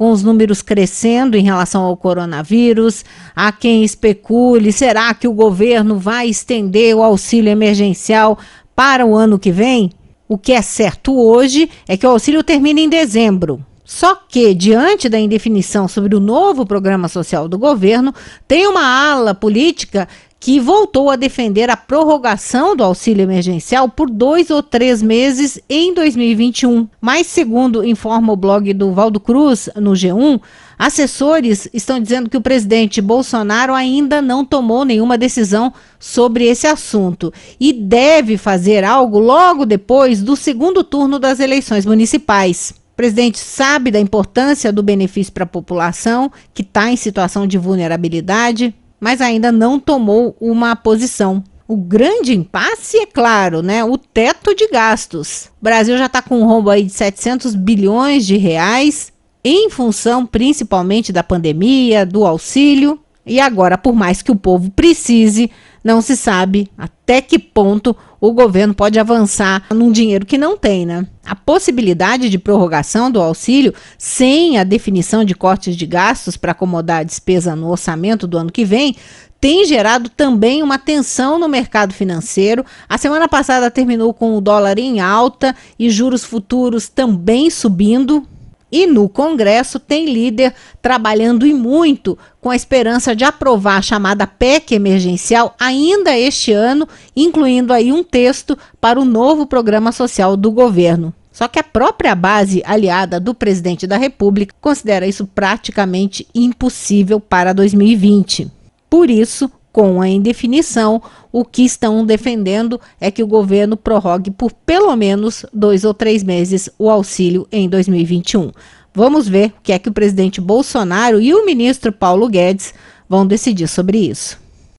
com os números crescendo em relação ao coronavírus. Há quem especule: será que o governo vai estender o auxílio emergencial para o ano que vem? O que é certo hoje é que o auxílio termina em dezembro. Só que, diante da indefinição sobre o novo programa social do governo, tem uma ala política que voltou a defender a prorrogação do auxílio emergencial por dois ou três meses em 2021. Mas, segundo informa o blog do Valdo Cruz no G1, assessores estão dizendo que o presidente Bolsonaro ainda não tomou nenhuma decisão sobre esse assunto e deve fazer algo logo depois do segundo turno das eleições municipais. O presidente sabe da importância do benefício para a população que está em situação de vulnerabilidade, mas ainda não tomou uma posição. O grande impasse é claro, né? O teto de gastos. O Brasil já está com um rombo aí de 700 bilhões de reais, em função principalmente da pandemia, do auxílio. E agora, por mais que o povo precise, não se sabe até que ponto o governo pode avançar num dinheiro que não tem, né? A possibilidade de prorrogação do auxílio sem a definição de cortes de gastos para acomodar a despesa no orçamento do ano que vem tem gerado também uma tensão no mercado financeiro. A semana passada terminou com o dólar em alta e juros futuros também subindo. E no Congresso tem líder trabalhando e muito com a esperança de aprovar a chamada PEC emergencial ainda este ano, incluindo aí um texto para o novo programa social do governo. Só que a própria base aliada do presidente da República considera isso praticamente impossível para 2020. Por isso, com a indefinição, o que estão defendendo é que o governo prorrogue por pelo menos dois ou três meses o auxílio em 2021. Vamos ver o que é que o presidente Bolsonaro e o ministro Paulo Guedes vão decidir sobre isso.